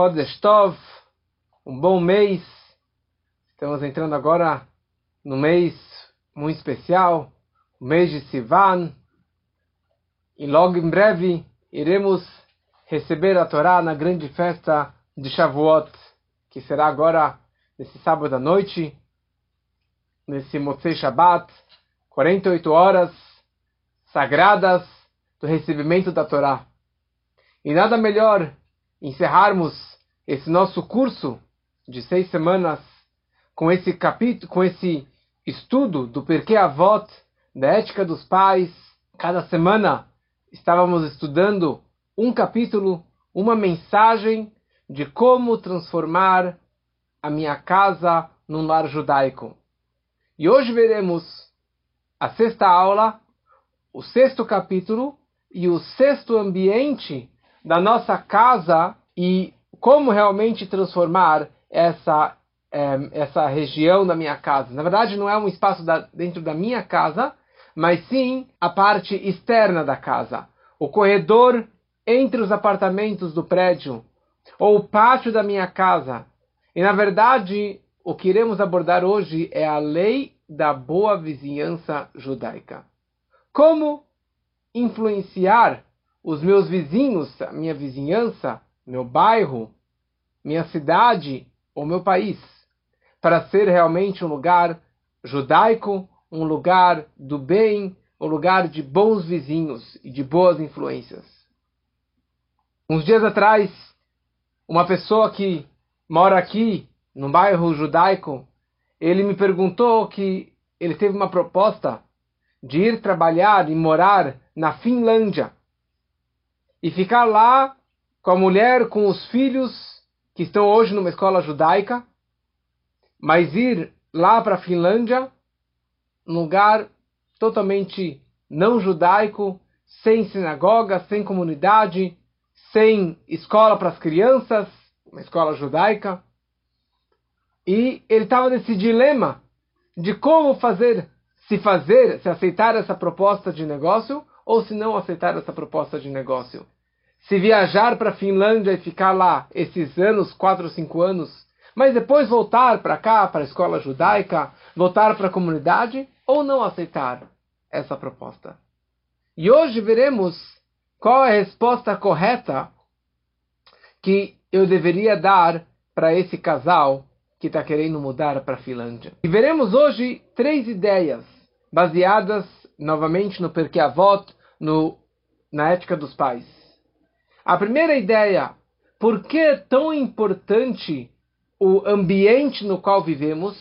Chodesh um bom mês. Estamos entrando agora no mês muito especial, o mês de Sivan. E logo em breve iremos receber a Torá na grande festa de Shavuot, que será agora nesse sábado à noite, nesse Motzei Shabbat, 48 horas sagradas do recebimento da Torá. E nada melhor encerrarmos esse nosso curso de seis semanas com esse capítulo, com esse estudo do Porquê Avot, da ética dos pais. Cada semana estávamos estudando um capítulo, uma mensagem de como transformar a minha casa num lar judaico. E hoje veremos a sexta aula, o sexto capítulo e o sexto ambiente da nossa casa e como realmente transformar essa é, essa região da minha casa. Na verdade, não é um espaço da, dentro da minha casa, mas sim a parte externa da casa, o corredor entre os apartamentos do prédio ou o pátio da minha casa. E na verdade, o que iremos abordar hoje é a lei da boa vizinhança judaica. Como influenciar os meus vizinhos, a minha vizinhança, meu bairro, minha cidade ou meu país, para ser realmente um lugar judaico, um lugar do bem, um lugar de bons vizinhos e de boas influências. Uns dias atrás, uma pessoa que mora aqui, no bairro judaico, ele me perguntou que ele teve uma proposta de ir trabalhar e morar na Finlândia e ficar lá com a mulher, com os filhos que estão hoje numa escola judaica, mas ir lá para a Finlândia, num lugar totalmente não judaico, sem sinagoga, sem comunidade, sem escola para as crianças, uma escola judaica. E ele estava nesse dilema de como fazer, se fazer, se aceitar essa proposta de negócio ou se não aceitar essa proposta de negócio. Se viajar para a Finlândia e ficar lá esses anos, quatro ou cinco anos, mas depois voltar para cá, para a escola judaica, voltar para a comunidade, ou não aceitar essa proposta. E hoje veremos qual é a resposta correta que eu deveria dar para esse casal que está querendo mudar para a Finlândia. E veremos hoje três ideias baseadas novamente no Perkei Avot, no, na ética dos pais. A primeira ideia, por que é tão importante o ambiente no qual vivemos?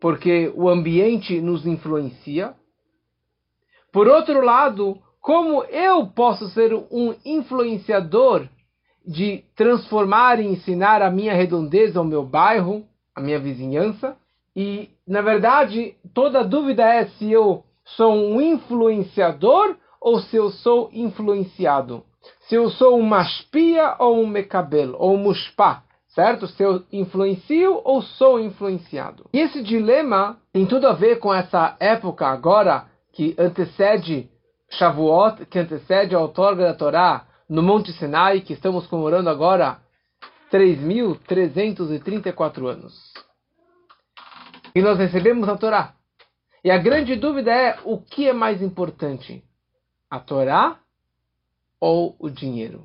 Porque o ambiente nos influencia. Por outro lado, como eu posso ser um influenciador de transformar e ensinar a minha redondeza ao meu bairro, a minha vizinhança? E, na verdade, toda dúvida é se eu sou um influenciador ou se eu sou influenciado. Se eu sou um mashpia ou um mekabel, ou um mushpa, certo? Se eu influencio ou sou influenciado. E esse dilema tem tudo a ver com essa época agora que antecede Shavuot, que antecede a outorga da Torá no Monte Sinai, que estamos comemorando agora 3.334 anos. E nós recebemos a Torá. E a grande dúvida é o que é mais importante? A Torá ou o dinheiro?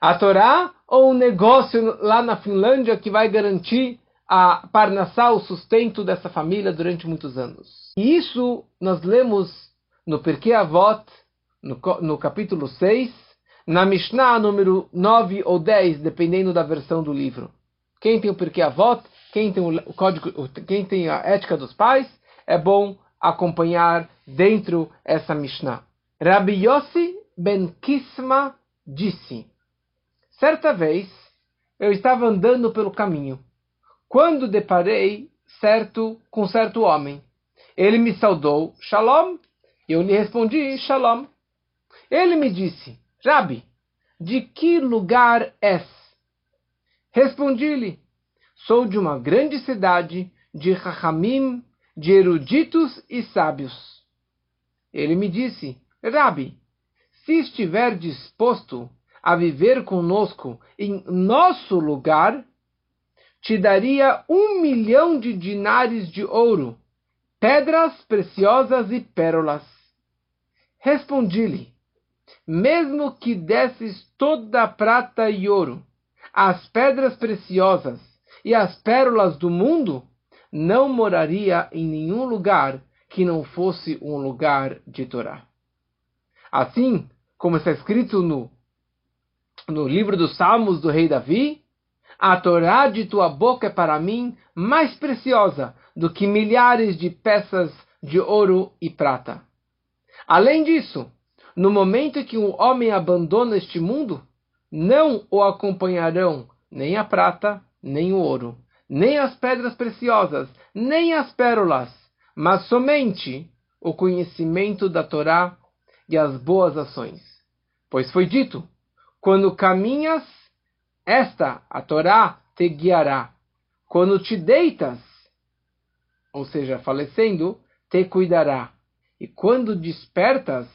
A Torá ou o negócio lá na Finlândia que vai garantir a parnassá, o sustento dessa família durante muitos anos? E isso nós lemos no Perkei Avot, no, no capítulo 6, na Mishnah número 9 ou 10, dependendo da versão do livro. Quem tem o Perkei Avot, quem tem o código, quem tem a ética dos pais, é bom acompanhar dentro essa Mishnah. Rabbi Yossi ben Kisma disse: Certa vez eu estava andando pelo caminho, quando deparei certo com certo homem. Ele me saudou, Shalom, e eu lhe respondi, Shalom. Ele me disse, Rabi, de que lugar és? Respondi-lhe, sou de uma grande cidade de Rahamim, de eruditos e sábios. Ele me disse, Rabi, se estiver disposto a viver conosco em nosso lugar, te daria um milhão de dinares de ouro, pedras preciosas e pérolas. Respondi-lhe: Mesmo que desses toda a prata e ouro, as pedras preciosas e as pérolas do mundo, não moraria em nenhum lugar que não fosse um lugar de Torá. Assim, como está escrito no, no livro dos Salmos do rei Davi, a Torá de tua boca é para mim mais preciosa do que milhares de peças de ouro e prata. Além disso, no momento que um homem abandona este mundo, não o acompanharão nem a prata, nem o ouro, nem as pedras preciosas, nem as pérolas, mas somente o conhecimento da Torá e as boas ações. Pois foi dito: quando caminhas, esta, a Torá, te guiará. Quando te deitas, ou seja, falecendo, te cuidará. E quando despertas,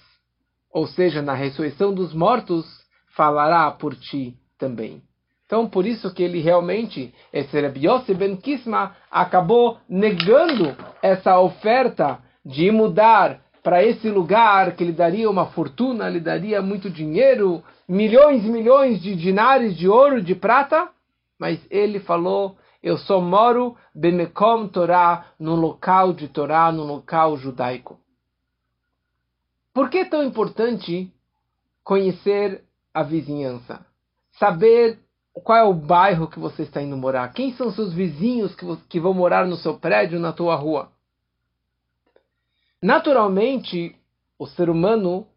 ou seja, na ressurreição dos mortos, falará por ti também. Então, por isso que ele realmente, esse Rabbi Yossi Ben Kisma, acabou negando essa oferta de mudar para esse lugar que lhe daria uma fortuna, lhe daria muito dinheiro, milhões e milhões de dinares de ouro, de prata, mas ele falou: Eu só moro Bemekom Torá, no local de Torá, no local judaico. Por que é tão importante conhecer a vizinhança? Saber qual é o bairro que você está indo morar? Quem são seus vizinhos que, que vão morar no seu prédio, na tua rua? Naturalmente, o ser humano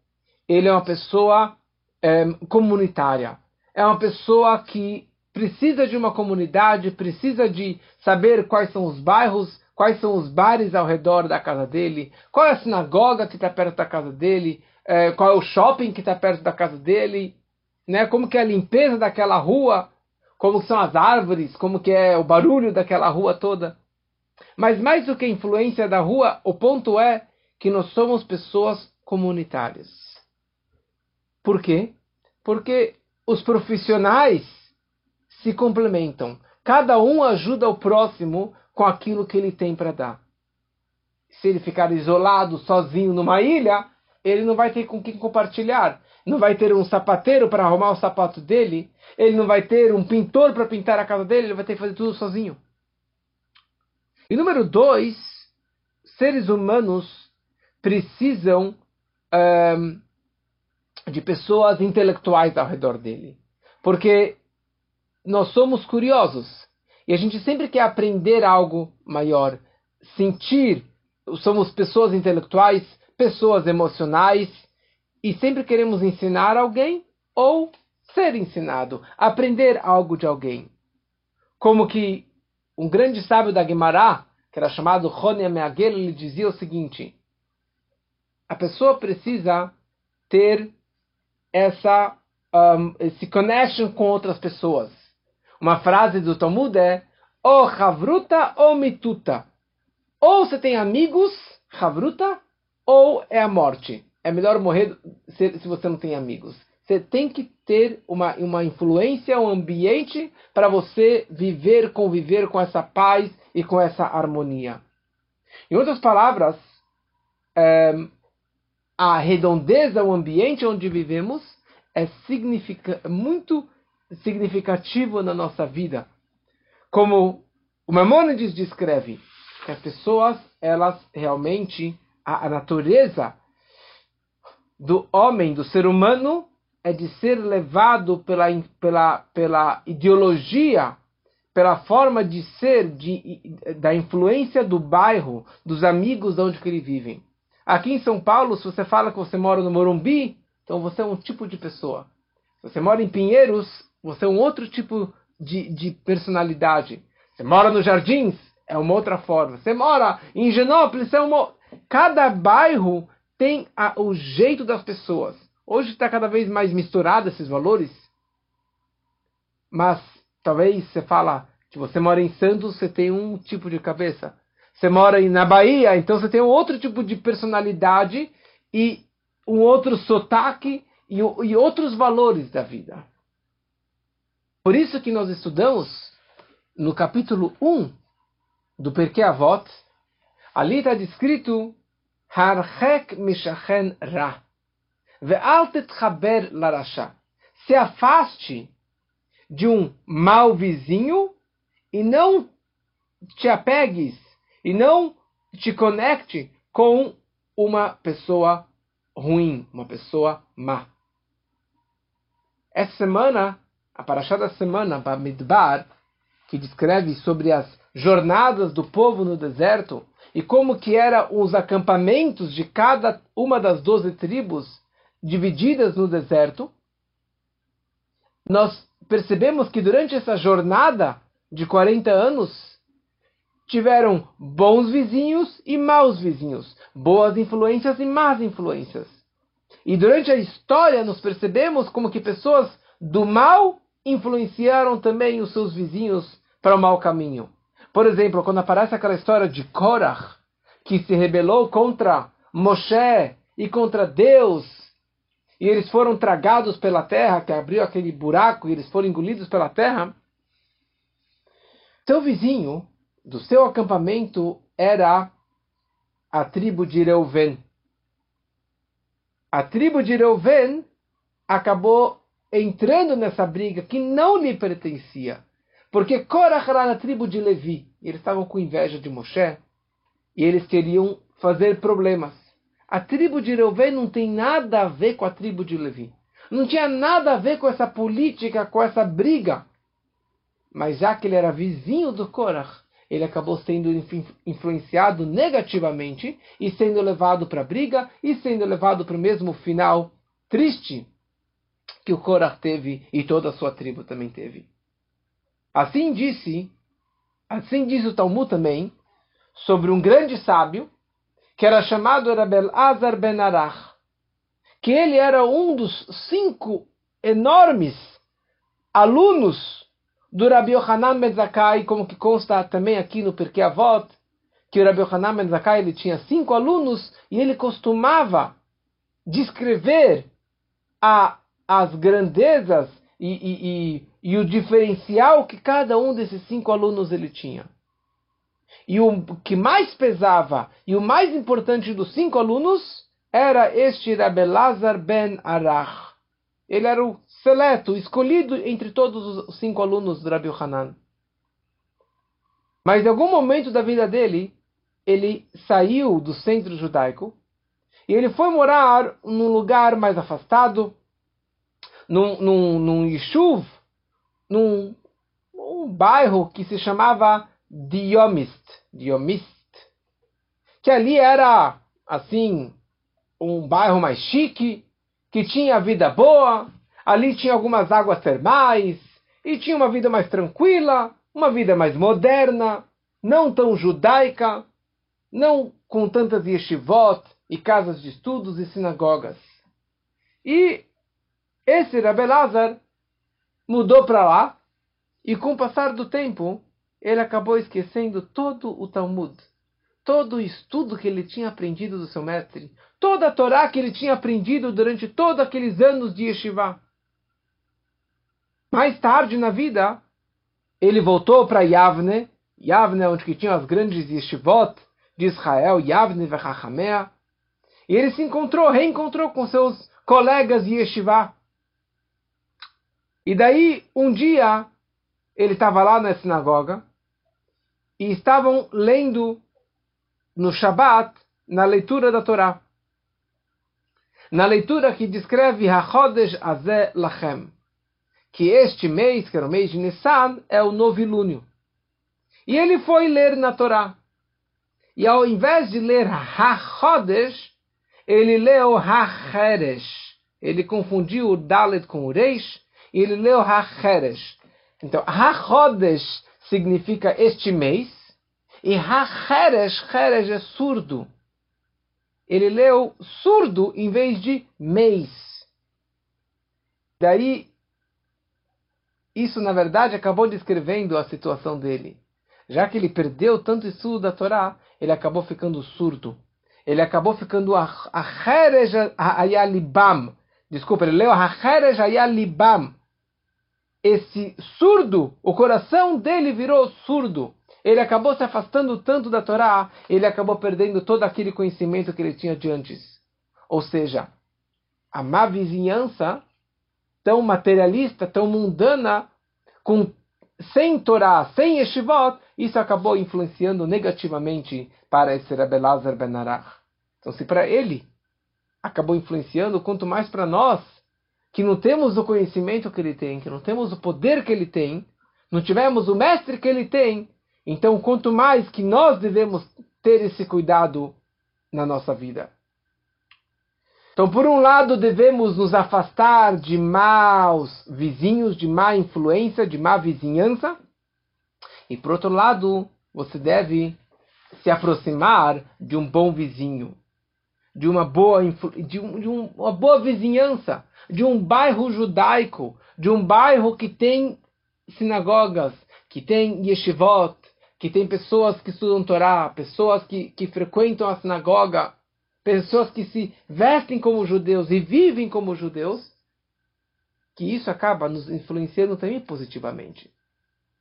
ele é uma pessoa é, comunitária. É uma pessoa que precisa de uma comunidade, precisa de saber quais são os bairros, quais são os bares ao redor da casa dele, qual é a sinagoga que está perto da casa dele, é, qual é o shopping que está perto da casa dele, né? Como que é a limpeza daquela rua, como são as árvores, como que é o barulho daquela rua toda. Mas mais do que a influência da rua, o ponto é que nós somos pessoas comunitárias. Por quê? Porque os profissionais se complementam. Cada um ajuda o próximo com aquilo que ele tem para dar. Se ele ficar isolado, sozinho numa ilha, ele não vai ter com quem compartilhar. Não vai ter um sapateiro para arrumar o sapato dele. Ele não vai ter um pintor para pintar a casa dele. Ele vai ter que fazer tudo sozinho. E número dois, seres humanos precisam um, de pessoas intelectuais ao redor dele. Porque nós somos curiosos e a gente sempre quer aprender algo maior, sentir. Somos pessoas intelectuais, pessoas emocionais e sempre queremos ensinar alguém ou ser ensinado, aprender algo de alguém. Como que um grande sábio da Guimará, que era chamado Rony Meagel, ele dizia o seguinte: a pessoa precisa ter essa um, esse connection com outras pessoas. Uma frase do Talmud é ou havruta ou mituta. Ou você tem amigos, havruta, ou é a morte. É melhor morrer se, se você não tem amigos. Você tem que ter uma, uma influência, um ambiente para você viver, conviver com essa paz e com essa harmonia. Em outras palavras, é, a redondeza, o ambiente onde vivemos, é significa, muito significativo na nossa vida. Como o Maimonides descreve, que as pessoas, elas realmente, a, a natureza do homem, do ser humano, é de ser levado pela, pela, pela ideologia, pela forma de ser, de, da influência do bairro, dos amigos de onde que eles vivem. Aqui em São Paulo, se você fala que você mora no Morumbi, então você é um tipo de pessoa. Se você mora em Pinheiros, você é um outro tipo de, de personalidade. Você mora nos Jardins, é uma outra forma. Você mora em Genópolis, é uma. Cada bairro tem a, o jeito das pessoas. Hoje está cada vez mais misturado esses valores. Mas talvez você fala que você mora em Santos, você tem um tipo de cabeça. Você mora na Bahia, então você tem um outro tipo de personalidade e um outro sotaque e, e outros valores da vida. Por isso que nós estudamos no capítulo 1 do Perkei Avot, ali está descrito Harchek mishachen ra. Ve'al tetchaber larasha. Se afaste de um mau vizinho e não te apegues e não te conecte com uma pessoa ruim, uma pessoa má. Essa semana, a paraxá da semana, Bamidbar, que descreve sobre as jornadas do povo no deserto e como que eram os acampamentos de cada uma das doze tribos divididas no deserto, nós percebemos que durante essa jornada de 40 anos, tiveram bons vizinhos e maus vizinhos, boas influências e más influências. E durante a história nós percebemos como que pessoas do mal influenciaram também os seus vizinhos para o mau caminho. Por exemplo, quando aparece aquela história de Korach, que se rebelou contra Moshe e contra Deus, e eles foram tragados pela terra, que abriu aquele buraco e eles foram engolidos pela terra. Seu vizinho do seu acampamento era a tribo de Reuven. A tribo de Reuven acabou entrando nessa briga que não lhe pertencia. Porque Korach era na tribo de Levi. Eles estavam com inveja de Moshe e eles queriam fazer problemas. A tribo de Reuven não tem nada a ver com a tribo de Levi. Não tinha nada a ver com essa política, com essa briga. Mas já que ele era vizinho do Korach, ele acabou sendo influenciado negativamente e sendo levado para a briga e sendo levado para o mesmo final triste que o Korah teve e toda a sua tribo também teve. Assim disse, assim diz o Talmud também, sobre um grande sábio que era chamado Rabel Azar Ben Arach, que ele era um dos cinco enormes alunos do Rabbi Yohanan Ben Zakkai, como que consta também aqui no Perkei Avot, que o Rabbi Yohanan Ben Zakkai ele tinha cinco alunos e ele costumava descrever a, as grandezas e, e, e, e o diferencial que cada um desses cinco alunos ele tinha. E o que mais pesava e o mais importante dos cinco alunos era este Rabelazar ben Arach. Ele era o seleto, escolhido entre todos os cinco alunos do Rabbi Hanan. Mas em algum momento da vida dele, ele saiu do centro judaico e ele foi morar num lugar mais afastado, num, num, num yishuv, num um bairro que se chamava Diomist, Diomist, que ali era assim um bairro mais chique, que tinha vida boa, Ali tinha algumas águas termais e tinha uma vida mais tranquila, uma vida mais moderna, não tão judaica, não com tantas yeshivot e casas de estudos e sinagogas. E esse Rabelazar mudou para lá e com o passar do tempo ele acabou esquecendo todo o Talmud, todo o estudo que ele tinha aprendido do seu mestre, toda a Torá que ele tinha aprendido durante todos aqueles anos de yeshiva. Mais tarde na vida, ele voltou para Yavne, Yavne onde que tinha as grandes yeshivot de Israel, Yavne Vechachamea, e ele se encontrou, reencontrou com seus colegas de yeshiva. E daí, um dia, ele estava lá na sinagoga, e estavam lendo no Shabat, na leitura da Torá. Na leitura que descreve HaChodesh Azeh Lachem que este mês, que era o mês de Nissan, é o novilúnio. E ele foi ler na Torá. E ao invés de ler Ha-Chodesh, ele leu Ha-Cheresh. Ele confundiu o Dalet com o Reish, e ele leu Ha-Cheresh. Então, Ha-Chodesh significa este mês, e Ha-Cheresh, Cheresh é surdo. Ele leu surdo em vez de mês. Daí isso, na verdade, acabou descrevendo a situação dele. Já que ele perdeu tanto estudo da Torá, ele acabou ficando surdo. Ele acabou ficando a ayalibam, desculpa, ele leu libam. Esse surdo, o coração dele virou surdo. Ele acabou se afastando tanto da Torá, ele acabou perdendo todo aquele conhecimento que ele tinha de antes. Ou seja, a má vizinhança, tão materialista, tão mundana, com, sem Torá, sem Yeshivot, isso acabou influenciando negativamente para esse Rebbe Lazar Ben Arach. Então, se para ele acabou influenciando, quanto mais para nós, que não temos o conhecimento que ele tem, que não temos o poder que ele tem, não tivemos o mestre que ele tem, então quanto mais que nós devemos ter esse cuidado na nossa vida. Então, por um lado, devemos nos afastar de maus vizinhos, de má influência, de má vizinhança. E por outro lado, você deve se aproximar de um bom vizinho, de uma boa, de, um, de uma boa vizinhança, de um bairro judaico, de um bairro que tem sinagogas, que tem yeshivot, que tem pessoas que estudam Torá, pessoas que, que frequentam a sinagoga, pessoas que se vestem como judeus e vivem como judeus, que isso acaba nos influenciando também positivamente.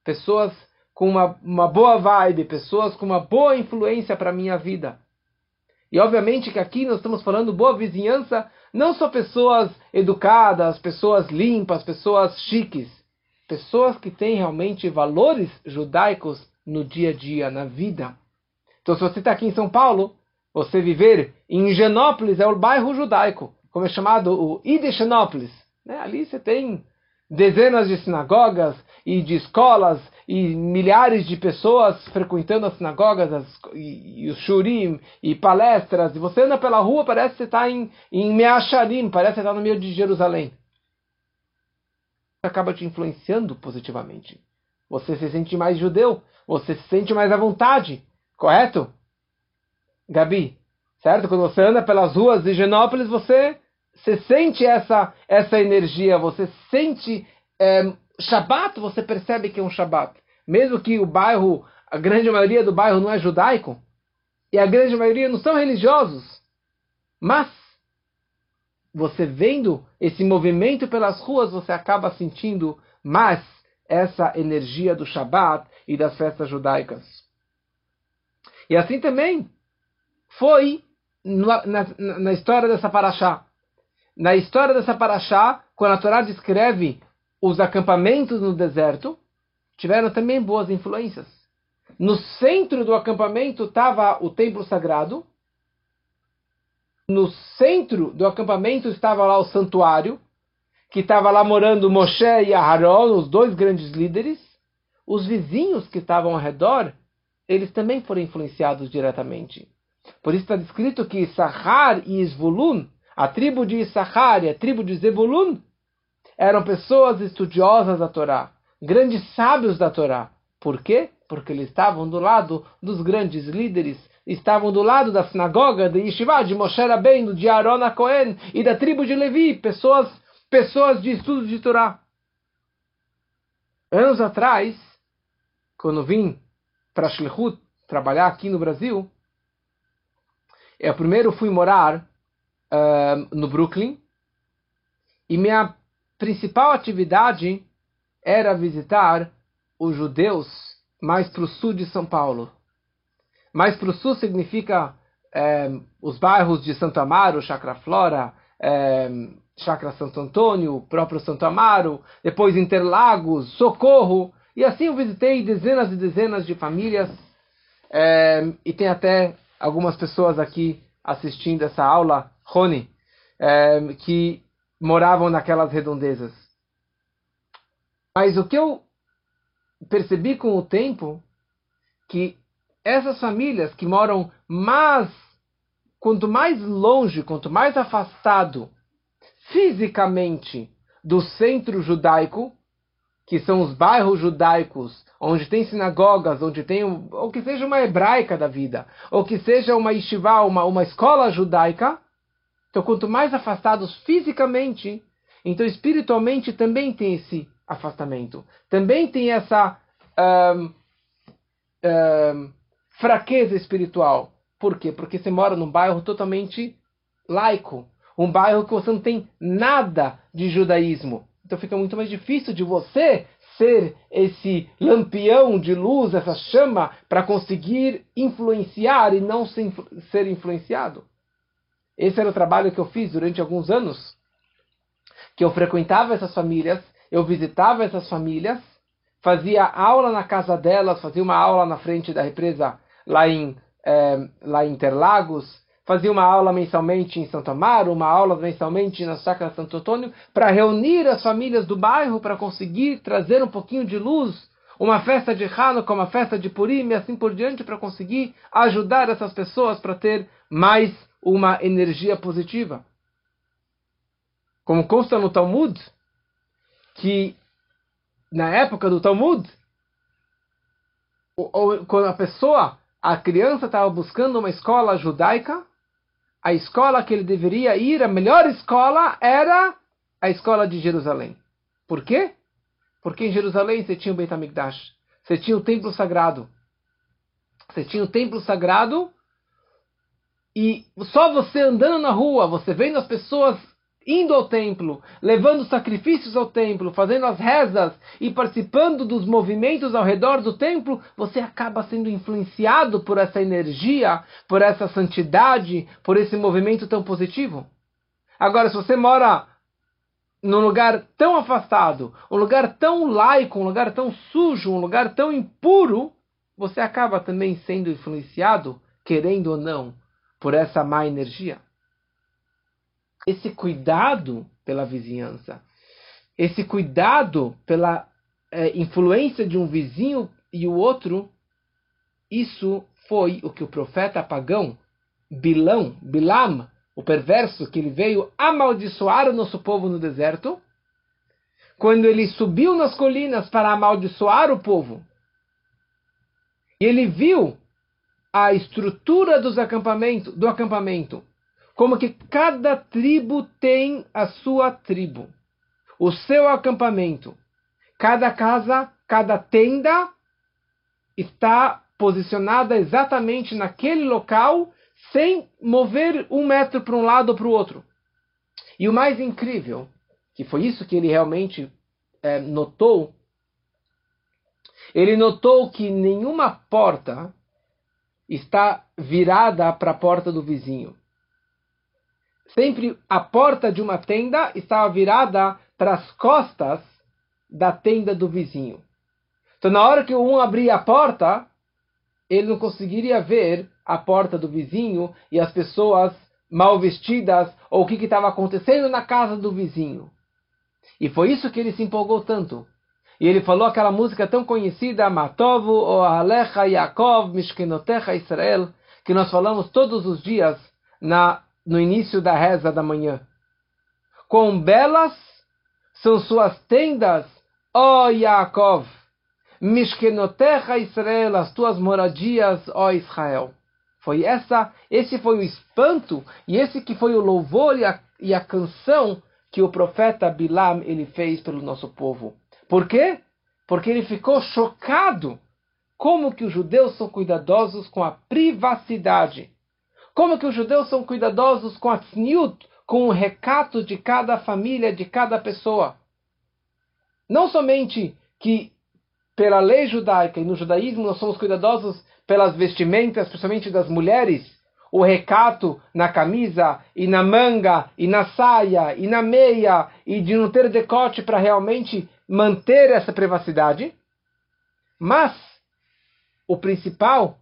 Pessoas com uma, uma boa vibe, pessoas com uma boa influência para a minha vida. E obviamente que aqui nós estamos falando boa vizinhança, não só pessoas educadas, pessoas limpas, pessoas chiques, pessoas que têm realmente valores judaicos no dia a dia, na vida. Então, se você está aqui em São Paulo, você viver em Genópolis é o bairro judaico, como é chamado o Idechenópolis. Né? Ali você tem dezenas de sinagogas e de escolas e milhares de pessoas frequentando as sinagogas as, e, e, os shurim e palestras. E você anda pela rua, parece que você está em, em Meacharim, parece que está no meio de Jerusalém. Acaba te influenciando positivamente. Você se sente mais judeu, você se sente mais à vontade, correto? Gabi, certo? Quando você anda pelas ruas de Genópolis, você você sente essa, essa energia, você sente é, Shabat, você percebe que é um Shabat. Mesmo que o bairro, a grande maioria do bairro não é judaico, e a grande maioria não são religiosos, mas você vendo esse movimento pelas ruas, você acaba sentindo mais essa energia do Shabat e das festas judaicas. E assim também foi na, na, na história dessa paraxá na história dessa paraxá, quando a Torá descreve os acampamentos no deserto, tiveram também boas influências. No centro do acampamento estava o templo sagrado. No centro do acampamento estava lá o santuário, que estava lá morando Moshe e Aharon, os dois grandes líderes. Os vizinhos que estavam ao redor, eles também foram influenciados diretamente. Por isso está descrito que Sahar e Isvulun a tribo de Issachar e a tribo de Zebulun eram pessoas estudiosas da Torá, grandes sábios da Torá. Por quê? Porque eles estavam do lado dos grandes líderes, estavam do lado da sinagoga de Yeshiva, de Moshe Rabbeinu, de Aaron Cohen e da tribo de Levi, pessoas, pessoas de estudo de Torá. Anos atrás, quando vim para Shlichut trabalhar aqui no Brasil, eu primeiro fui morar uh, no Brooklyn. E minha principal atividade era visitar os judeus mais para o sul de São Paulo. Mais para o sul significa é, os bairros de Santo Amaro, Chacra Flora, é, Chacra Santo Antônio, próprio Santo Amaro, depois Interlagos, Socorro. E assim eu visitei dezenas e dezenas de famílias. É, e tem até algumas pessoas aqui assistindo essa aula Rony, é, que moravam naquelas redondezas. Mas o que eu percebi com o tempo, que essas famílias que moram mais, quanto mais longe, quanto mais afastado fisicamente do centro judaico, que são os bairros judaicos, onde tem sinagogas, onde tem, ou que seja uma hebraica da vida, ou que seja uma yeshiva, uma, uma escola judaica, então, quanto mais afastados fisicamente, então espiritualmente também tem esse afastamento. Também tem essa um, um, fraqueza espiritual. Por quê? Porque você mora num bairro totalmente laico, um bairro que você não tem nada de judaísmo. Então fica muito mais difícil de você ser esse lampião de luz, essa chama, para conseguir influenciar e não ser influenciado. Esse era o trabalho que eu fiz durante alguns anos, que eu frequentava essas famílias, eu visitava essas famílias, fazia aula na casa delas, fazia uma aula na frente da represa lá em, é, lá em Interlagos, fazia uma aula mensalmente em Santo Amaro, uma aula mensalmente na Chácara Santo Antônio, para reunir as famílias do bairro, para conseguir trazer um pouquinho de luz, uma festa de Hanukkah, uma festa de Purim e assim por diante, para conseguir ajudar essas pessoas para ter mais uma energia positiva. Como consta no Talmud, que na época do Talmud, quando a pessoa, a criança estava buscando uma escola judaica, a escola que ele deveria ir, a melhor escola, era a escola de Jerusalém. Por quê? Porque em Jerusalém você tinha o Beit HaMikdash, você tinha o templo sagrado. Você tinha o templo sagrado e só você andando na rua, você vendo as pessoas indo ao templo, levando sacrifícios ao templo, fazendo as rezas e participando dos movimentos ao redor do templo, você acaba sendo influenciado por essa energia, por essa santidade, por esse movimento tão positivo. Agora, se você mora num lugar tão afastado, um lugar tão laico, um lugar tão sujo, um lugar tão impuro, você acaba também sendo influenciado, querendo ou não, por essa má energia esse cuidado pela vizinhança, esse cuidado pela é, influência de um vizinho e o outro, isso foi o que o profeta pagão, Bilão, Bilam, o perverso, que ele veio amaldiçoar o nosso povo no deserto, quando ele subiu nas colinas para amaldiçoar o povo, e ele viu a estrutura dos do acampamento, como que cada tribo tem a sua tribo, o seu acampamento. Cada casa, cada tenda está posicionada exatamente naquele local, sem mover um metro para um lado ou para o outro. E o mais incrível, que foi isso que ele realmente é, notou, ele notou que nenhuma porta está virada para a porta do vizinho sempre a porta de uma tenda estava virada para as costas da tenda do vizinho. Então, na hora que um abria a porta, ele não conseguiria ver a porta do vizinho e as pessoas mal vestidas ou o que estava acontecendo na casa do vizinho. E foi isso que ele se empolgou tanto. E ele falou aquela música tão conhecida, Matovu, O Alecha Yaakov, Mishkenotecha Israel, que nós falamos todos os dias na no início da reza da manhã. Quão belas são suas tendas, ó Yaakov! Mishkenotecha Israel, as tuas moradias, ó Israel. Foi essa, esse foi o espanto e esse que foi o louvor e a, e a canção que o profeta Bilam ele fez pelo nosso povo. Por quê? Porque ele ficou chocado como que os judeus são cuidadosos com a privacidade como que os judeus são cuidadosos com a tzniut, com o recato de cada família, de cada pessoa. Não somente que pela lei judaica e no judaísmo nós somos cuidadosos pelas vestimentas, principalmente das mulheres, o recato na camisa e na manga e na saia e na meia e de não ter decote para realmente manter essa privacidade. Mas o principal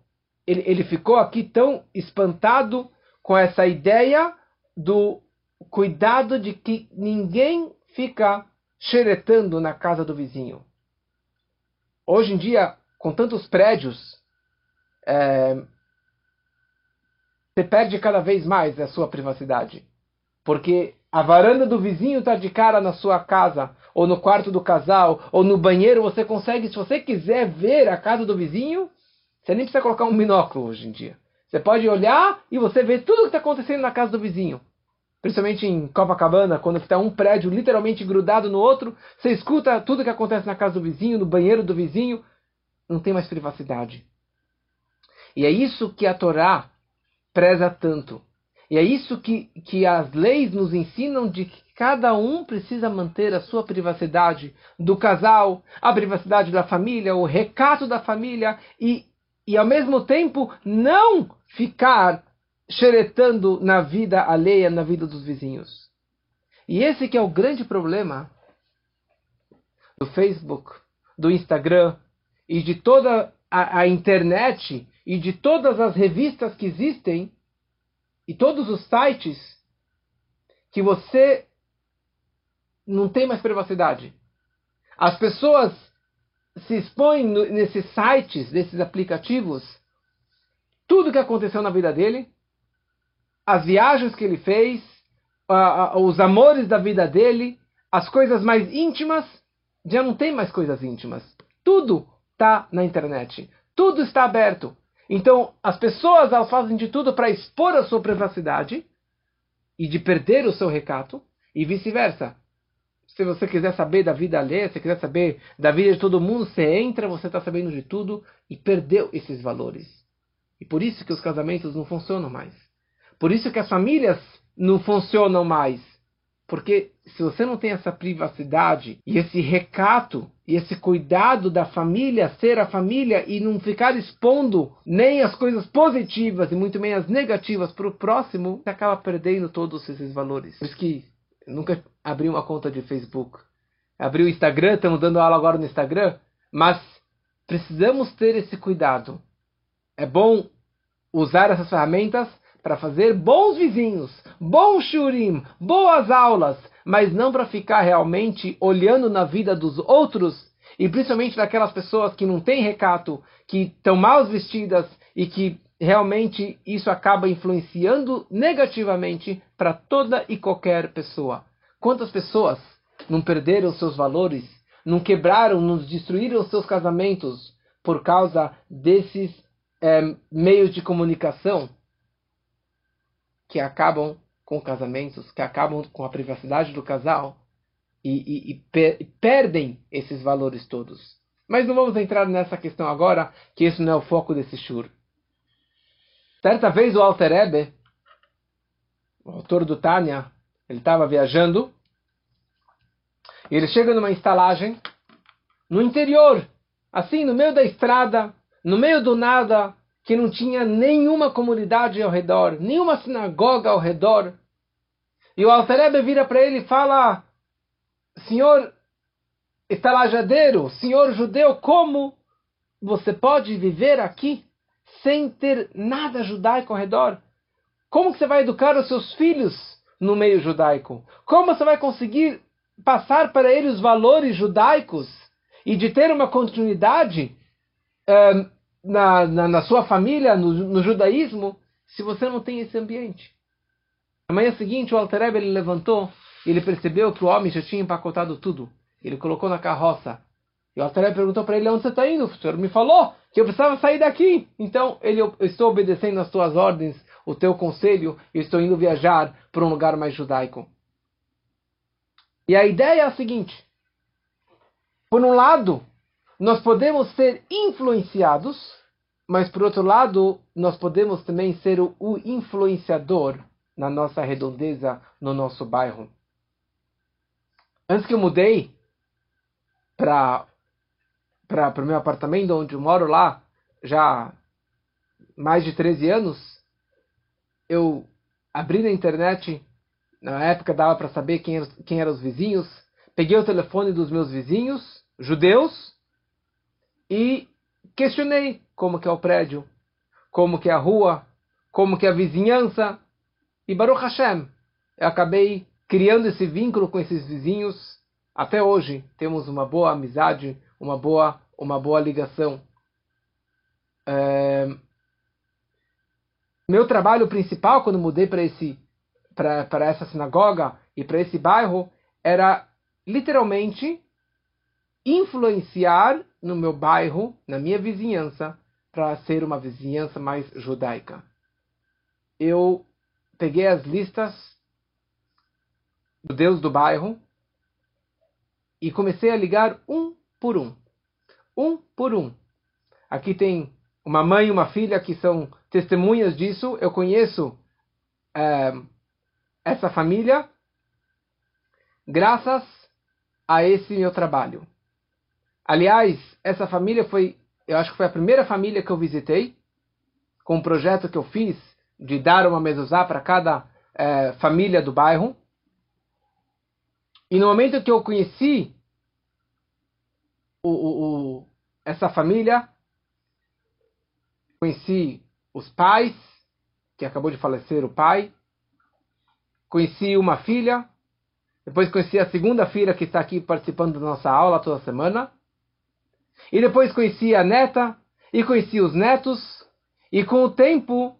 ele, ele ficou aqui tão espantado com essa ideia do cuidado de que ninguém fica xeretando na casa do vizinho. Hoje em dia, com tantos prédios, é, você perde cada vez mais a sua privacidade. Porque a varanda do vizinho está de cara na sua casa, ou no quarto do casal, ou no banheiro, você consegue, se você quiser ver a casa do vizinho, você nem precisa colocar um binóculo hoje em dia. Você pode olhar e você vê tudo o que está acontecendo na casa do vizinho. Principalmente em Copacabana, quando está um prédio literalmente grudado no outro, você escuta tudo o que acontece na casa do vizinho, no banheiro do vizinho. Não tem mais privacidade. E é isso que a Torá preza tanto. E é isso que, que as leis nos ensinam de que cada um precisa manter a sua privacidade do casal, a privacidade da família, o recato da família e, e ao mesmo tempo não ficar xeretando na vida alheia, na vida dos vizinhos. E esse que é o grande problema do Facebook, do Instagram e de toda a, a internet e de todas as revistas que existem e todos os sites que você não tem mais privacidade. As pessoas se expõem nesses sites, nesses aplicativos, tudo que aconteceu na vida dele, as viagens que ele fez, uh, uh, os amores da vida dele, as coisas mais íntimas, já não tem mais coisas íntimas. Tudo está na internet. Tudo está aberto. Então, as pessoas elas fazem de tudo para expor a sua privacidade e de perder o seu recato, e vice-versa. Se você quiser saber da vida alheia, se quiser saber da vida de todo mundo, você entra, você está sabendo de tudo e perdeu esses valores. E por isso que os casamentos não funcionam mais. Por isso que as famílias não funcionam mais. Porque se você não tem essa privacidade e esse recato e esse cuidado da família ser a família e não ficar expondo nem as coisas positivas e muito menos as negativas para o próximo, você acaba perdendo todos esses valores. Por isso que nunca abri uma conta de Facebook. Abri o Instagram, estamos dando aula agora no Instagram, mas precisamos ter esse cuidado. É bom usar essas ferramentas para fazer bons vizinhos, bons shurim, boas aulas, mas não para ficar realmente olhando na vida dos outros e principalmente daquelas pessoas que não têm recato, que estão mal vestidas e que realmente isso acaba influenciando negativamente para toda e qualquer pessoa. Quantas pessoas não perderam seus valores, não quebraram, não destruíram seus casamentos por causa desses é, meios de comunicação? que acabam com casamentos, que acabam com a privacidade do casal e, e, e per perdem esses valores todos. Mas não vamos entrar nessa questão agora, que isso não é o foco desse shur. Certa vez o Alter Ebe, o autor do Tânia, ele estava viajando e ele chega numa estalagem no interior, assim no meio da estrada, no meio do nada, que não tinha nenhuma comunidade ao redor, nenhuma sinagoga ao redor. E o Altarebe vira para ele e fala: Senhor estalajadeiro, senhor judeu, como você pode viver aqui sem ter nada judaico ao redor? Como você vai educar os seus filhos no meio judaico? Como você vai conseguir passar para eles os valores judaicos e de ter uma continuidade um, na, na, na sua família, no, no, judaísmo, se você não tem esse ambiente. Na manhã seguinte, o Alter ele levantou ele percebeu que o homem já tinha empacotado tudo. Ele colocou na carroça. E o Alter perguntou para ele, onde você está indo? O senhor me falou que eu precisava sair daqui. Então, ele, eu estou obedecendo as tuas ordens, o teu conselho, e estou indo viajar para um lugar mais judaico. E a ideia é a seguinte. Por um lado, nós podemos ser influenciados, mas por outro lado, nós podemos também ser o, o influenciador na nossa redondeza, no nosso bairro. Antes que eu mudei para para o meu apartamento onde eu moro lá, já mais de 13 anos, eu abri na internet, na época dava para saber quem, quem eram os vizinhos, peguei o telefone dos meus vizinhos, judeus, e questionei como que é o prédio, como que é a rua, como que é a vizinhança. E Baruch Hashem, eu acabei criando esse vínculo com esses vizinhos. Até hoje temos uma boa amizade, uma boa, uma boa ligação. É... Meu trabalho principal quando mudei para esse para essa sinagoga e para esse bairro era literalmente influenciar no meu bairro, na minha vizinhança, para ser uma vizinhança mais judaica. Eu peguei as listas do Deus do bairro e comecei a ligar um por um. Um por um. Aqui tem uma mãe e uma filha que são testemunhas disso. Eu conheço é, essa família graças a esse meu trabalho. Aliás, essa família foi, eu acho que foi a primeira família que eu visitei, com um projeto que eu fiz de dar uma mezuzá para cada é, família do bairro. E no momento que eu conheci o, o, o, essa família, conheci os pais, que acabou de falecer o pai, conheci uma filha, depois conheci a segunda filha que está aqui participando da nossa aula toda semana, e depois conheci a neta, e conheci os netos, e com o tempo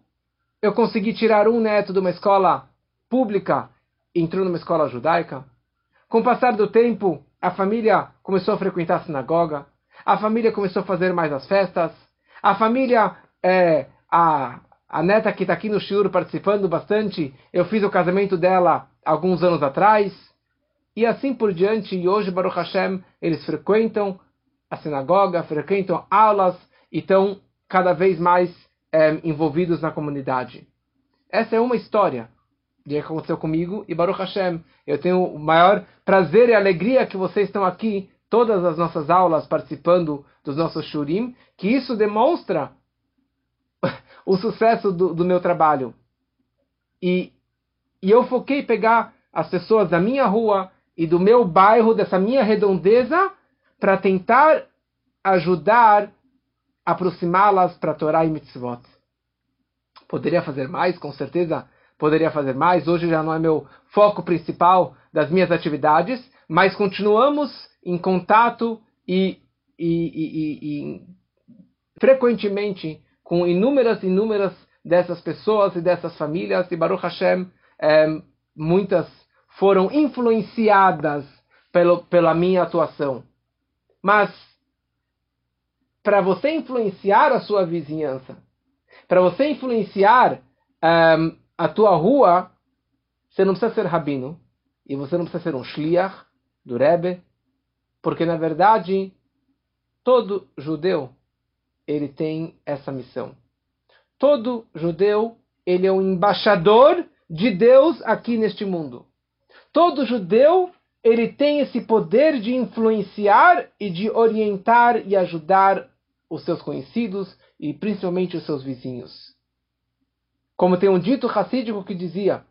eu consegui tirar um neto de uma escola pública entrou numa escola judaica. Com o passar do tempo, a família começou a frequentar a sinagoga, a família começou a fazer mais as festas, a família, é, a, a neta que está aqui no Shiur participando bastante, eu fiz o casamento dela alguns anos atrás, e assim por diante, e hoje, Baruch Hashem, eles frequentam a sinagoga, frequentam aulas e estão cada vez mais é, envolvidos na comunidade. Essa é uma história que aconteceu comigo e Baruch Hashem, eu tenho o maior prazer e alegria que vocês estão aqui, todas as nossas aulas, participando dos nossos shurim, que isso demonstra o sucesso do, do meu trabalho. E, e eu foquei pegar as pessoas da minha rua e do meu bairro, dessa minha redondeza, para tentar ajudar, aproximá-las para Torá e Mitzvot. Poderia fazer mais, com certeza poderia fazer mais. Hoje já não é meu foco principal das minhas atividades, mas continuamos em contato e, e, e, e frequentemente com inúmeras, inúmeras dessas pessoas e dessas famílias. E Baruch Hashem, é, muitas foram influenciadas pelo, pela minha atuação. Mas para você influenciar a sua vizinhança, para você influenciar um, a tua rua, você não precisa ser rabino e você não precisa ser um shliach do Rebbe, porque na verdade todo judeu ele tem essa missão. Todo judeu ele é um embaixador de Deus aqui neste mundo. Todo judeu ele tem esse poder de influenciar e de orientar e ajudar os seus conhecidos e principalmente os seus vizinhos. Como tem um dito racídico que dizia: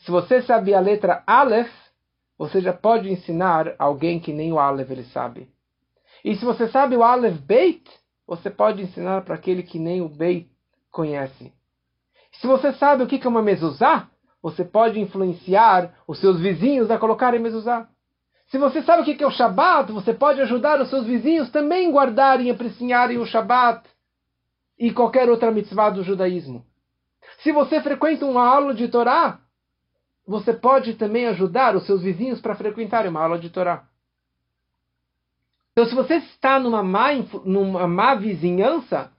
se você sabe a letra Aleph, você já pode ensinar alguém que nem o Aleph ele sabe. E se você sabe o Aleph Beit, você pode ensinar para aquele que nem o Beit conhece. Se você sabe o que é uma mezuzá, você pode influenciar os seus vizinhos a colocarem mezuzá. Se você sabe o que é o Shabat, você pode ajudar os seus vizinhos também guardarem e apreciarem o Shabat e qualquer outra mitzvah do judaísmo. Se você frequenta uma aula de Torá, você pode também ajudar os seus vizinhos para frequentar uma aula de Torá. Então, se você está numa má, numa má vizinhança,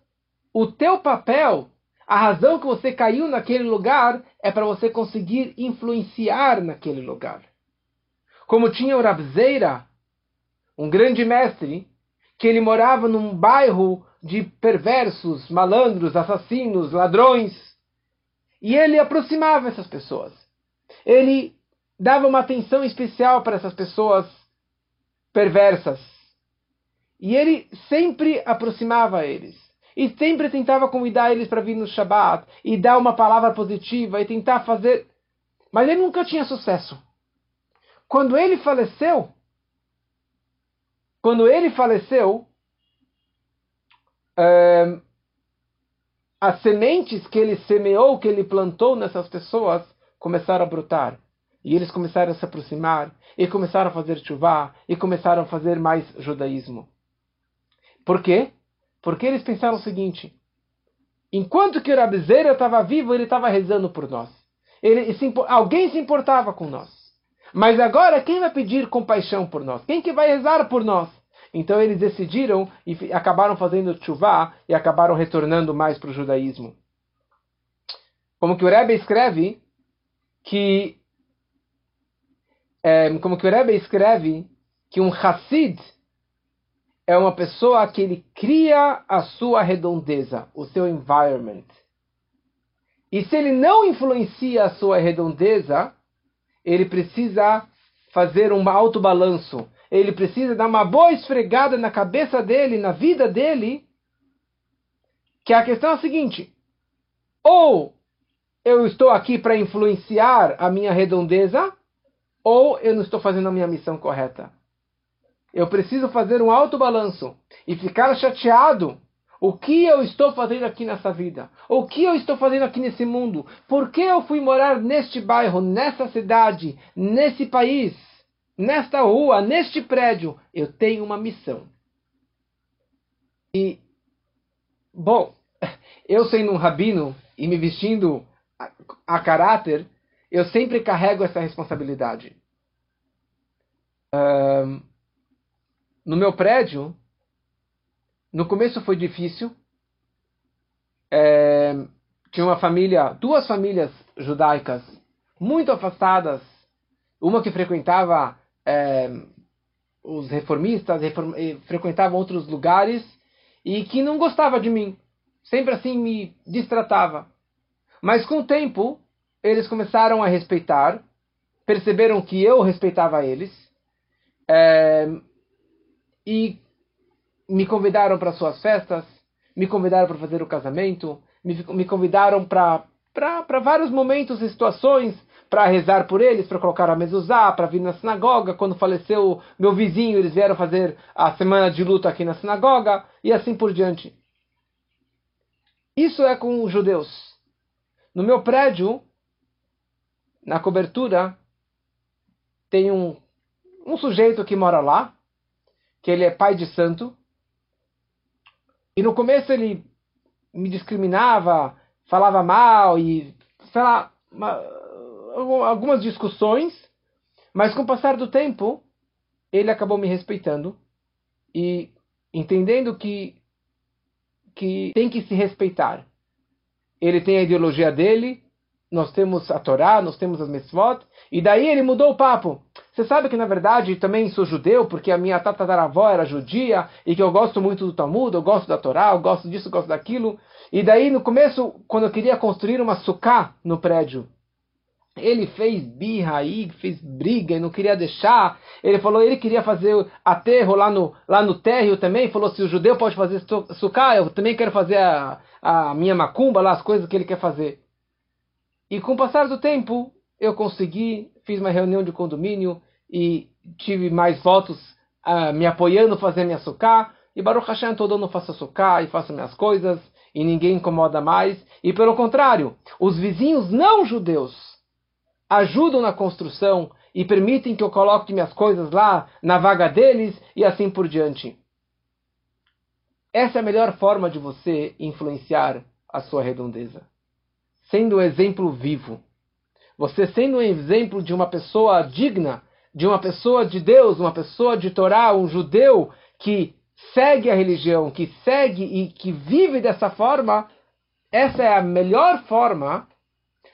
o teu papel, a razão que você caiu naquele lugar, é para você conseguir influenciar naquele lugar. Como tinha o Rabzeira, um grande mestre, que ele morava num bairro de perversos, malandros, assassinos, ladrões. E ele aproximava essas pessoas. Ele dava uma atenção especial para essas pessoas perversas. E ele sempre aproximava eles. E sempre tentava convidar eles para vir no Shabat. E dar uma palavra positiva. E tentar fazer. Mas ele nunca tinha sucesso. Quando ele faleceu. Quando ele faleceu. Uh, as sementes que ele semeou, que ele plantou nessas pessoas, começaram a brotar. E eles começaram a se aproximar, e começaram a fazer chuvá, e começaram a fazer mais judaísmo. Por quê? Porque eles pensaram o seguinte: enquanto que o Rabizeira estava vivo, ele estava rezando por nós. Ele, se, alguém se importava com nós. Mas agora, quem vai pedir compaixão por nós? Quem que vai rezar por nós? Então eles decidiram e acabaram fazendo chuvá e acabaram retornando mais para o judaísmo. Como que o Rebbe escreve que é, como que o Rebbe escreve que um Hassid é uma pessoa que ele cria a sua redondeza, o seu environment. E se ele não influencia a sua redondeza, ele precisa fazer um alto balanço. Ele precisa dar uma boa esfregada na cabeça dele, na vida dele, que a questão é a seguinte: ou eu estou aqui para influenciar a minha redondeza, ou eu não estou fazendo a minha missão correta. Eu preciso fazer um alto balanço e ficar chateado o que eu estou fazendo aqui nessa vida? O que eu estou fazendo aqui nesse mundo? Por que eu fui morar neste bairro, nessa cidade, nesse país, nesta rua, neste prédio? Eu tenho uma missão. E, bom, eu sendo um rabino e me vestindo a, a caráter, eu sempre carrego essa responsabilidade. Um, no meu prédio, no começo foi difícil. É, tinha uma família, duas famílias judaicas muito afastadas. Uma que frequentava é, os reformistas, reform, frequentava outros lugares e que não gostava de mim. Sempre assim me distratava. Mas com o tempo, eles começaram a respeitar, perceberam que eu respeitava eles. É, e me convidaram para suas festas, me convidaram para fazer o casamento, me, me convidaram para vários momentos e situações, para rezar por eles, para colocar a mezuzá, para vir na sinagoga. Quando faleceu meu vizinho, eles vieram fazer a semana de luta aqui na sinagoga, e assim por diante. Isso é com os judeus. No meu prédio, na cobertura, tem um, um sujeito que mora lá, que ele é pai de santo, e no começo ele me discriminava, falava mal e, sei lá, algumas discussões, mas com o passar do tempo, ele acabou me respeitando e entendendo que, que tem que se respeitar. Ele tem a ideologia dele, nós temos a Torá, nós temos as Mitzvot, e daí ele mudou o papo. Você sabe que na verdade também sou judeu, porque a minha tataravó era judia, e que eu gosto muito do Talmud, eu gosto da Torá, eu gosto disso, eu gosto daquilo. E daí no começo, quando eu queria construir uma suká no prédio, ele fez birra aí, fez briga e não queria deixar. Ele falou, ele queria fazer aterro lá no, lá no térreo também. Falou, se o judeu pode fazer suká, eu também quero fazer a, a minha macumba lá, as coisas que ele quer fazer. E com o passar do tempo, eu consegui, fiz uma reunião de condomínio e tive mais votos uh, me apoiando fazer minha suká. E Baruch Hashem, todo ano faço suká e faço minhas coisas e ninguém incomoda mais. E pelo contrário, os vizinhos não judeus ajudam na construção e permitem que eu coloque minhas coisas lá na vaga deles e assim por diante. Essa é a melhor forma de você influenciar a sua redondeza sendo um exemplo vivo. Você sendo um exemplo de uma pessoa digna, de uma pessoa de Deus, uma pessoa de Torá, um judeu que segue a religião, que segue e que vive dessa forma, essa é a melhor forma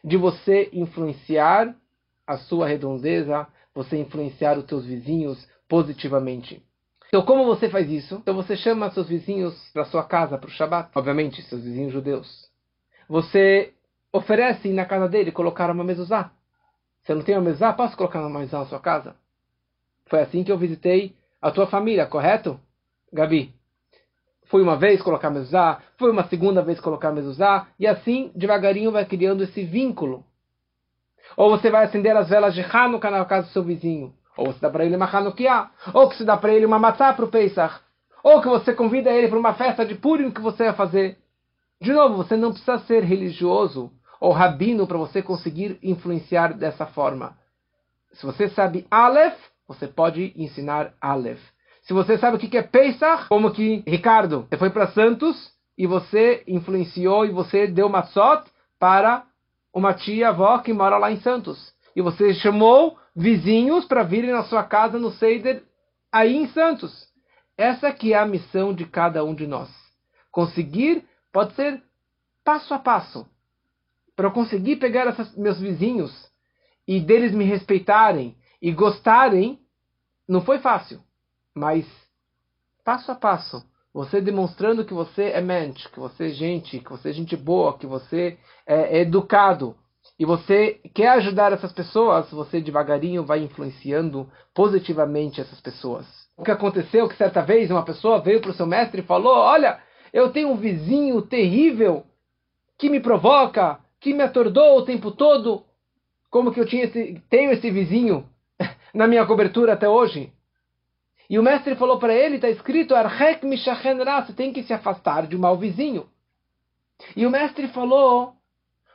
de você influenciar a sua redondeza, você influenciar os seus vizinhos positivamente. Então, como você faz isso? Então, você chama seus vizinhos para sua casa, para o Shabat, obviamente, seus vizinhos judeus. Você oferecem na casa dele colocar uma mezuzá. Você não tem uma mezuzá? Posso colocar uma mezuzá na sua casa? Foi assim que eu visitei a tua família, correto, Gabi? Fui uma vez colocar mezuzá, fui uma segunda vez colocar mezuzá, e assim, devagarinho, vai criando esse vínculo. Ou você vai acender as velas de Hanukkah na casa do seu vizinho. Ou você dá para ele uma Hanukkah. Ou que você dá para ele uma matzá para o Pesach. Ou que você convida ele para uma festa de Purim que você vai fazer. De novo, você não precisa ser religioso ou rabino para você conseguir influenciar dessa forma. Se você sabe Aleph, você pode ensinar Aleph. Se você sabe o que é Pesach, como que, Ricardo, você foi para Santos e você influenciou e você deu uma sot para uma tia-avó que mora lá em Santos. E você chamou vizinhos para virem na sua casa no Seider aí em Santos. Essa que é a missão de cada um de nós. Conseguir, pode ser passo a passo para eu conseguir pegar essas, meus vizinhos e deles me respeitarem e gostarem, não foi fácil. Mas passo a passo, você demonstrando que você é mente, que você é gente, que você é gente boa, que você é, é educado, e você quer ajudar essas pessoas, você devagarinho vai influenciando positivamente essas pessoas. O que aconteceu que certa vez uma pessoa veio para o seu mestre e falou: Olha, eu tenho um vizinho terrível que me provoca, que me atordoa o tempo todo. Como que eu tinha esse, tenho esse vizinho na minha cobertura até hoje? E o mestre falou para ele, está escrito, Arhek você tem que se afastar de um mau vizinho. E o mestre falou,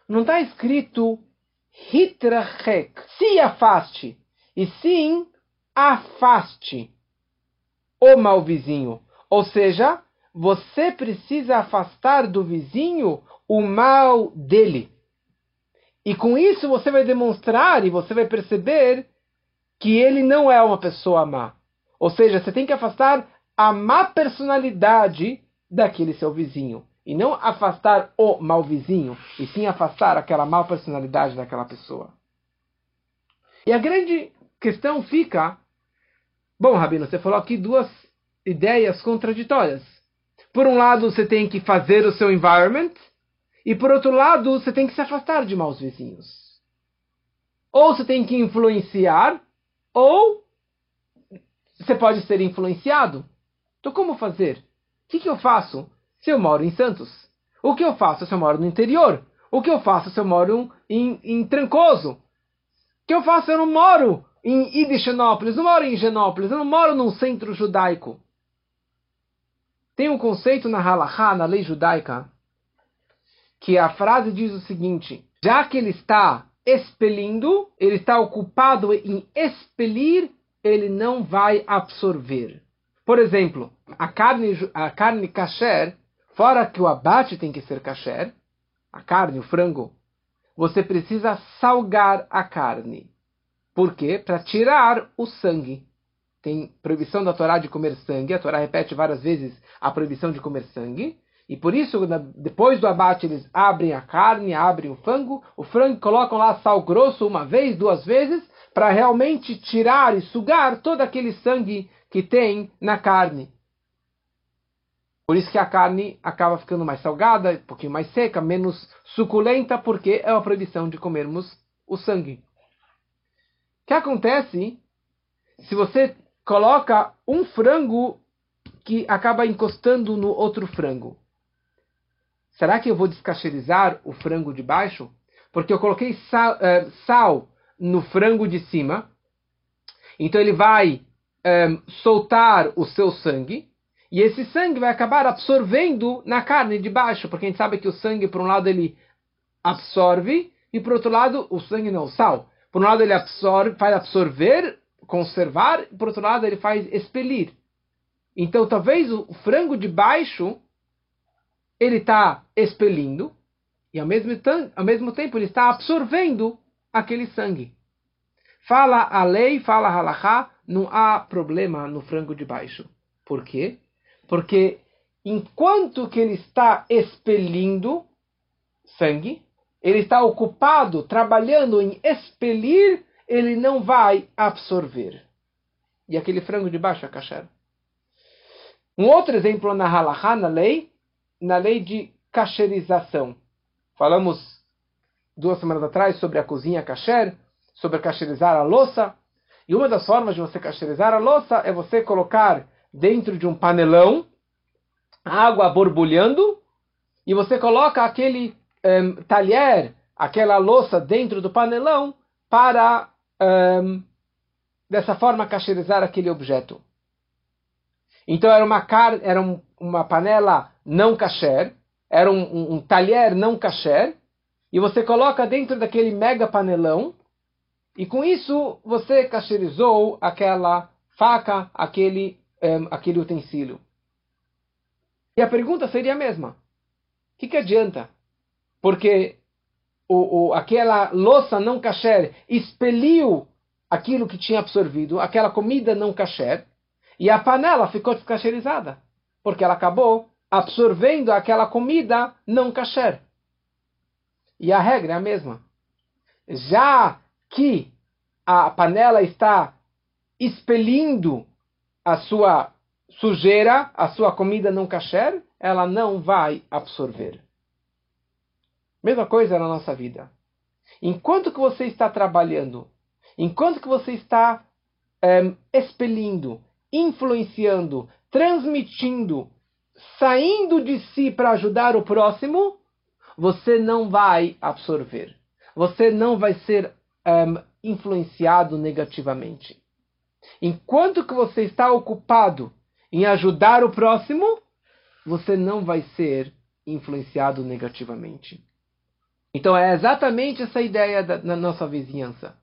não está escrito hitrachek, se afaste, e sim afaste o mau vizinho. Ou seja, você precisa afastar do vizinho o mal dele. E com isso você vai demonstrar e você vai perceber que ele não é uma pessoa má. Ou seja, você tem que afastar a má personalidade daquele seu vizinho. E não afastar o mau vizinho, e sim afastar aquela má personalidade daquela pessoa. E a grande questão fica: bom, Rabino, você falou aqui duas ideias contraditórias. Por um lado, você tem que fazer o seu environment, e por outro lado, você tem que se afastar de maus vizinhos. Ou você tem que influenciar, ou você pode ser influenciado. Então, como fazer? O que, que eu faço se eu moro em Santos? O que eu faço se eu moro no interior? O que eu faço se eu moro em, em Trancoso? O que eu faço se eu não moro em Idichenópolis, não moro em Higienópolis, eu não moro num centro judaico? Tem um conceito na Halachá, na lei judaica, que a frase diz o seguinte: já que ele está expelindo, ele está ocupado em expelir ele não vai absorver. Por exemplo, a carne, a carne kasher, fora que o abate tem que ser kasher, a carne, o frango, você precisa salgar a carne. Por quê? Para tirar o sangue. Tem proibição da Torá de comer sangue. A Torá repete várias vezes a proibição de comer sangue. E por isso, depois do abate, eles abrem a carne, abrem o frango, o frango, colocam lá sal grosso uma vez, duas vezes, para realmente tirar e sugar todo aquele sangue que tem na carne. Por isso que a carne acaba ficando mais salgada, um pouquinho mais seca, menos suculenta, porque é uma proibição de comermos o sangue. O que acontece se você coloca um frango que acaba encostando no outro frango? Será que eu vou descacherizar o frango de baixo? Porque eu coloquei sal, uh, sal no frango de cima. Então ele vai um, ehm, soltar o seu sangue. E esse sangue vai acabar absorvendo na carne de baixo. Porque a gente sabe que o sangue, por um lado, ele absorve. E por outro lado, o sangue não, o sal. Por um lado, ele absorve, faz absorver, conservar. E por outro lado, ele faz expelir. Então, talvez o frango de baixo ele está expelindo e ao mesmo, ao mesmo tempo ele está absorvendo aquele sangue. Fala a lei, fala a não há problema no frango de baixo. Por quê? Porque enquanto que ele está expelindo sangue, ele está ocupado, trabalhando em expelir, ele não vai absorver. E aquele frango de baixo é kasher. Um outro exemplo na halachá, na lei, na lei de cacherização. Falamos duas semanas atrás sobre a cozinha kasher, sobre cacherizar a louça. E uma das formas de você cacherizar a louça é você colocar dentro de um panelão água borbulhando e você coloca aquele um, talher, aquela louça dentro do panelão para um, dessa forma cacherizar aquele objeto. Então era uma, car era um, uma panela não kasher, era um, um, um talher não kasher, e você coloca dentro daquele mega panelão, e com isso você cacherizou aquela faca, aquele, um, aquele utensílio. E a pergunta seria a mesma. O que, que adianta? Porque o, o, aquela louça não kasher expeliu aquilo que tinha absorvido, aquela comida não kasher, e a panela ficou descacherizada, porque ela acabou absorvendo aquela comida não kasher. E a regra é a mesma. Já que a panela está expelindo a sua sujeira, a sua comida não kasher, ela não vai absorver. Mesma coisa na nossa vida. Enquanto que você está trabalhando, enquanto que você está é, expelindo, influenciando, transmitindo, saindo de si para ajudar o próximo, você não vai absorver. Você não vai ser um, influenciado negativamente. Enquanto que você está ocupado em ajudar o próximo, você não vai ser influenciado negativamente. Então é exatamente essa ideia da, nossa vizinhança.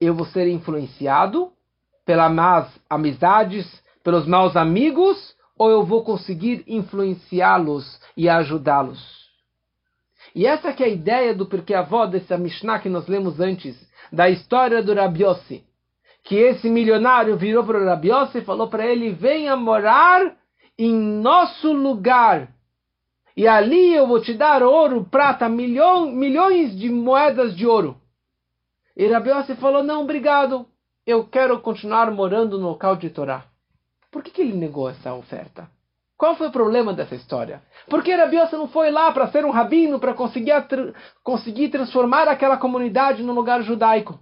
Eu vou ser influenciado pelas más amizades, pelos maus amigos, ou eu vou conseguir influenciá-los e ajudá-los? E essa que é a ideia do porque avó dessa Mishnah que nós lemos antes, da história do Rabiossi. Que esse milionário virou para o Rabiossi e falou para ele: venha morar em nosso lugar. E ali eu vou te dar ouro, prata, milhões de moedas de ouro. E Rabiossi falou: não, obrigado. Eu quero continuar morando no local de Torá. Por que, que ele negou essa oferta? Qual foi o problema dessa história? Porque Rabiose não foi lá para ser um rabino, para conseguir, conseguir transformar aquela comunidade num lugar judaico.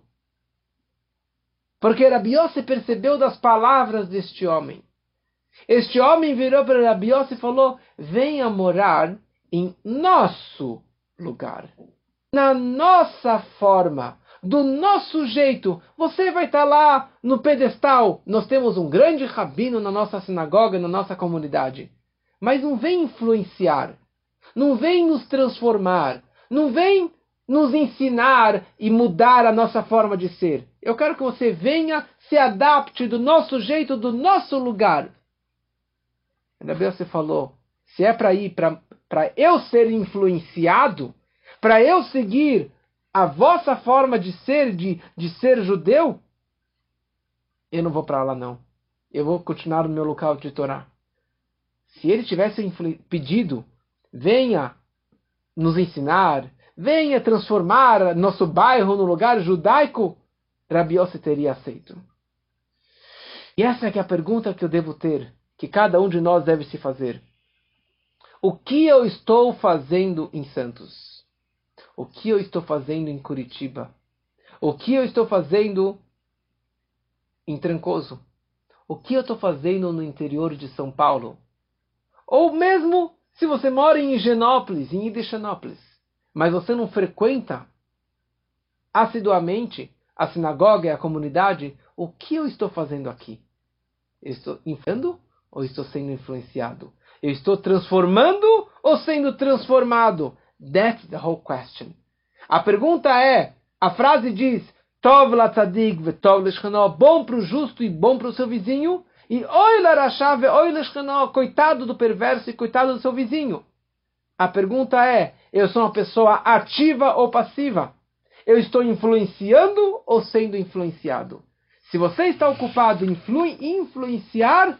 Porque Rabiose percebeu das palavras deste homem. Este homem virou para Rabiose e falou: Venha morar em nosso lugar, na nossa forma, do nosso jeito. Você vai estar lá no pedestal. Nós temos um grande rabino na nossa sinagoga, na nossa comunidade. Mas não vem influenciar, não vem nos transformar, não vem nos ensinar e mudar a nossa forma de ser. Eu quero que você venha, se adapte do nosso jeito, do nosso lugar. Ainda você falou, se é para ir, para eu ser influenciado, para eu seguir a vossa forma de ser, de, de ser judeu, eu não vou para lá não. Eu vou continuar no meu local de Torá. Se ele tivesse pedido, venha nos ensinar, venha transformar nosso bairro no lugar judaico, Rabi Yossi teria aceito. E essa é a pergunta que eu devo ter, que cada um de nós deve se fazer. O que eu estou fazendo em Santos? O que eu estou fazendo em Curitiba? O que eu estou fazendo em Trancoso? O que eu estou fazendo no interior de São Paulo? Ou mesmo se você mora em Higienópolis, em Idexanópolis, mas você não frequenta assiduamente a sinagoga e a comunidade, o que eu estou fazendo aqui? estou influenciando ou estou sendo influenciado? Eu estou transformando ou sendo transformado? That's the whole question. A pergunta é, a frase diz, Tov la tzadik tov bom para o justo e bom para o seu vizinho, e oi la ve oi coitado do perverso e coitado do seu vizinho. A pergunta é, eu sou uma pessoa ativa ou passiva? Eu estou influenciando ou sendo influenciado? Se você está ocupado em influ influenciar,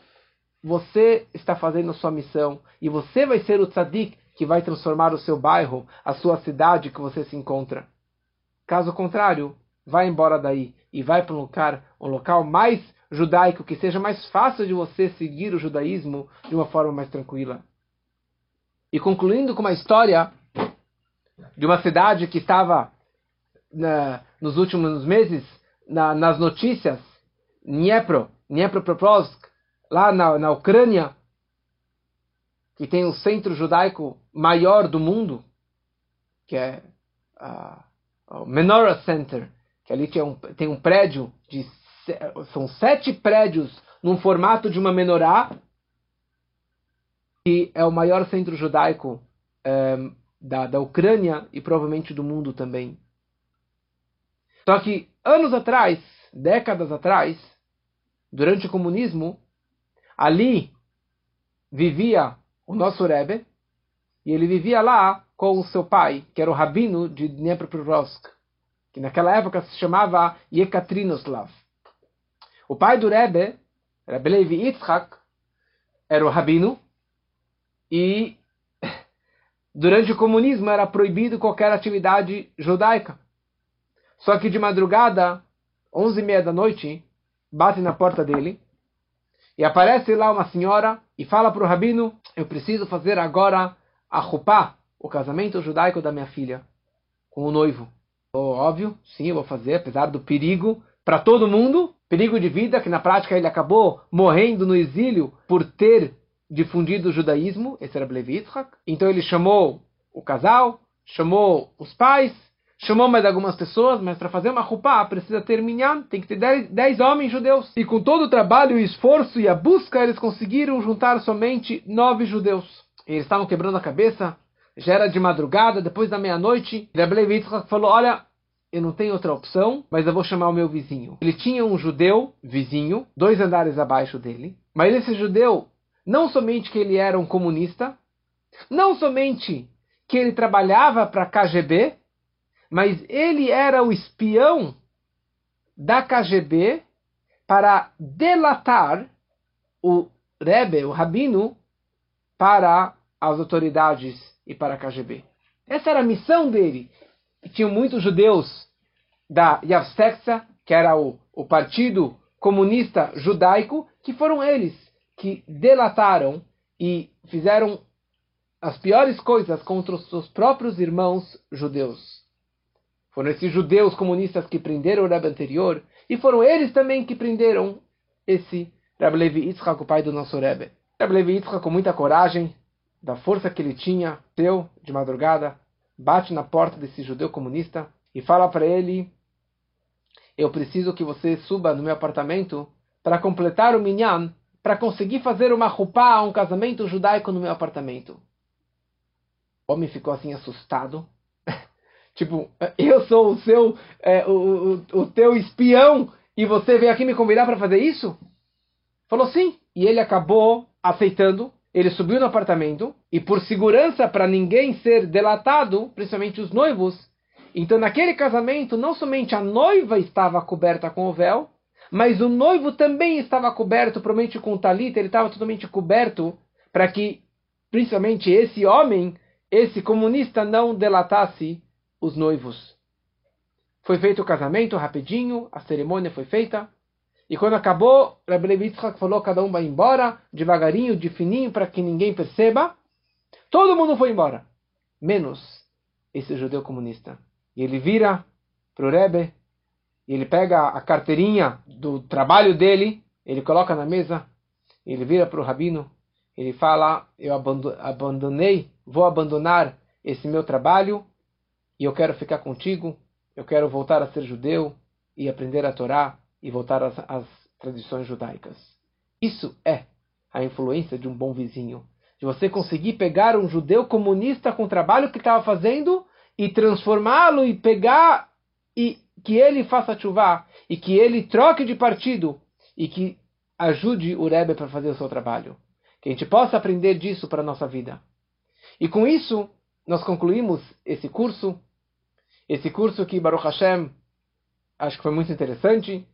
você está fazendo a sua missão e você vai ser o tzadik que vai transformar o seu bairro, a sua cidade que você se encontra. Caso contrário, vá embora daí e vai para um local, um local mais judaico, que seja mais fácil de você seguir o judaísmo de uma forma mais tranquila. E concluindo com uma história de uma cidade que estava na, nos últimos meses na, nas notícias, Dniepro, Dniepropetrovsk, lá na, na Ucrânia, que tem o centro judaico maior do mundo, que é o Menorah Center, que ali tem um, tem um prédio de são sete prédios num formato de uma menorá, que é o maior centro judaico é, da, da Ucrânia e provavelmente do mundo também. Só que anos atrás, décadas atrás, durante o comunismo, ali vivia o nosso Rebbe, e ele vivia lá com o seu pai, que era o rabino de Dnepropetrovsk, que naquela época se chamava Yekaterinoslav. O pai do Rebbe, Rebbe Levi Yitzhak, era o rabino, e durante o comunismo era proibido qualquer atividade judaica. Só que de madrugada, onze e meia da noite, bate na porta dele, E aparece lá uma senhora e fala para o rabino: Eu preciso fazer agora a chupá, o casamento judaico da minha filha, com o noivo. Oh, óbvio, sim, eu vou fazer, apesar do perigo para todo mundo perigo de vida, que na prática ele acabou morrendo no exílio por ter difundido o judaísmo, esse era Levi Yitzhak. Então ele chamou o casal, chamou os pais, chamou mais algumas pessoas, mas para fazer uma rupá precisa ter minyan, tem que ter dez, dez homens judeus. E com todo o trabalho, o esforço e a busca, eles conseguiram juntar somente nove judeus. E eles estavam quebrando a cabeça, já era de madrugada, depois da meia-noite. Rabbi Yitzhak falou, olha, eu não tenho outra opção, mas eu vou chamar o meu vizinho. Ele tinha um judeu vizinho, dois andares abaixo dele, mas esse judeu, não somente que ele era um comunista, não somente que ele trabalhava para a KGB, mas ele era o espião da KGB para delatar o Rebbe, o Rabino, para as autoridades e para a KGB. Essa era a missão dele. E tinham muitos judeus da Yavseksa, que era o, o partido comunista judaico, que foram eles que delataram e fizeram as piores coisas contra os seus próprios irmãos judeus. Foram esses judeus comunistas que prenderam o Rebbe anterior, e foram eles também que prenderam esse Rebbe Levi Yitzhak, o pai do nosso Rebbe. Rebbe Levi Yitzhak, com muita coragem, da força que ele tinha, deu de madrugada, bate na porta desse judeu comunista e fala para ele: Eu preciso que você suba no meu apartamento para completar o minyan, para conseguir fazer uma rupá, um casamento judaico no meu apartamento. O homem ficou assim assustado. Tipo, eu sou o seu, é, o, o, o teu espião e você veio aqui me convidar para fazer isso? Falou sim. E ele acabou aceitando ele subiu no apartamento e por segurança para ninguém ser delatado, principalmente os noivos, então naquele casamento não somente a noiva estava coberta com o véu, mas o noivo também estava coberto, provavelmente com o talita, ele estava totalmente coberto para que principalmente esse homem, esse comunista não delatasse os noivos. Foi feito o casamento rapidinho, a cerimônia foi feita. E quando acabou, Rabbi Yitzhak falou: cada um vai embora, devagarinho, de fininho, para que ninguém perceba. Todo mundo foi embora, menos esse judeu comunista. E ele vira para o Rebbe, e ele pega a carteirinha do trabalho dele, ele coloca na mesa, ele vira para o rabino, ele fala: Eu abandonei, vou abandonar esse meu trabalho, e eu quero ficar contigo, eu quero voltar a ser judeu e aprender a Torá e voltar às, às tradições judaicas. Isso é a influência de um bom vizinho. De você conseguir pegar um judeu comunista com o trabalho que estava fazendo e transformá-lo e pegar e que ele faça chuva e que ele troque de partido e que ajude o Rebbe para fazer o seu trabalho. Que a gente possa aprender disso para a nossa vida. E com isso, nós concluímos esse curso. Esse curso que Baruch Hashem acho que foi muito interessante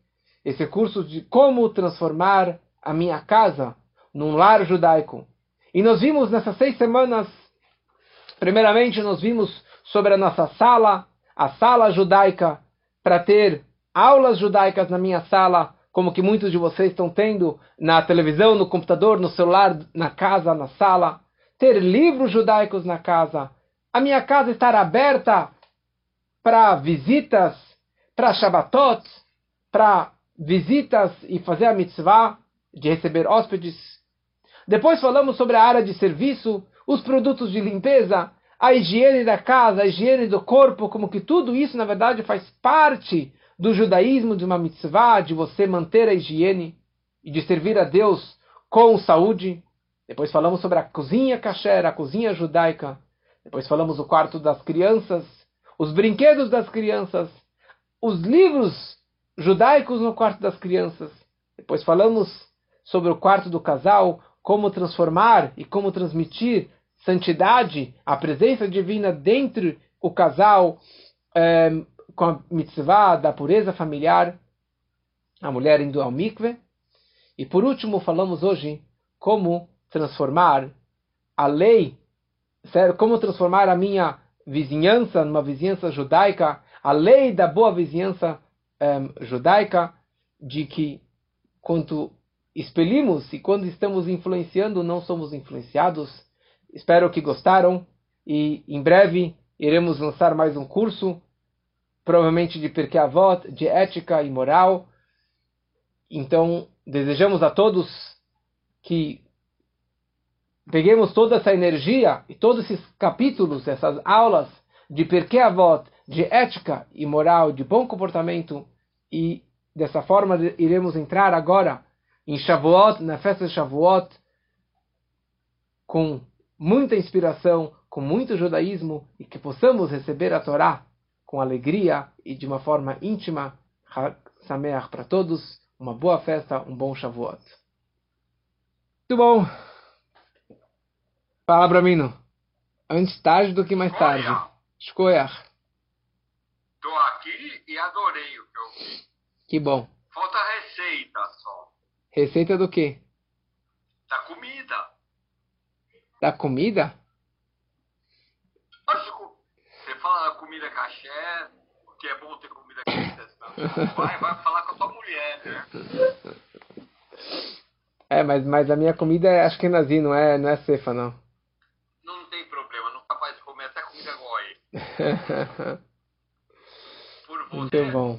esse curso de como transformar a minha casa num lar judaico. E nós vimos nessas seis semanas, primeiramente, nós vimos sobre a nossa sala, a sala judaica, para ter aulas judaicas na minha sala, como que muitos de vocês estão tendo na televisão, no computador, no celular, na casa, na sala. Ter livros judaicos na casa. A minha casa estar aberta para visitas, para Shabbatot, para visitas e fazer a mitzvah de receber hóspedes. Depois falamos sobre a área de serviço, os produtos de limpeza, a higiene da casa, a higiene do corpo, como que tudo isso na verdade faz parte do judaísmo de uma mitzvah, de você manter a higiene e de servir a Deus com saúde. Depois falamos sobre a cozinha kasher, a cozinha judaica. Depois falamos o quarto das crianças, os brinquedos das crianças, os livros judaicos no quarto das crianças. Depois falamos sobre o quarto do casal, como transformar e como transmitir santidade, a presença divina dentro o casal, é, com a mitzvah da pureza familiar, a mulher indo ao mikve. E por último, falamos hoje como transformar a lei, como transformar a minha vizinhança numa vizinhança judaica, a lei da boa vizinhança um, judaica de que quanto expelimos e quando estamos influenciando não somos influenciados. Espero que gostaram e em breve iremos lançar mais um curso, provavelmente de Pirkei Avot, de ética e moral. Então, desejamos a todos que peguemos toda essa energia e todos esses capítulos, essas aulas de Pirkei Avot, de ética e moral, de bom comportamento e dessa forma iremos entrar agora em Shavuot, na festa de Shavuot, com muita inspiração, com muito judaísmo e que possamos receber a Torá com alegria e de uma forma íntima. Sameach para todos, uma boa festa, um bom Shavuot. Muito bom. Fala para mim, antes tarde do que mais tarde. Escolha. Estou aqui e adorei o que eu vi. Que bom. Falta receita só. Receita do quê? Da comida. Da comida? Lógico. Você fala da comida caché, que é bom ter comida caché. Vai, vai falar com a sua mulher, né? É, mas, mas a minha comida é acho que é nazi, não é, não é cefa, não. Não tem problema, não capaz de comer até comida goi. Por você, Muito bom.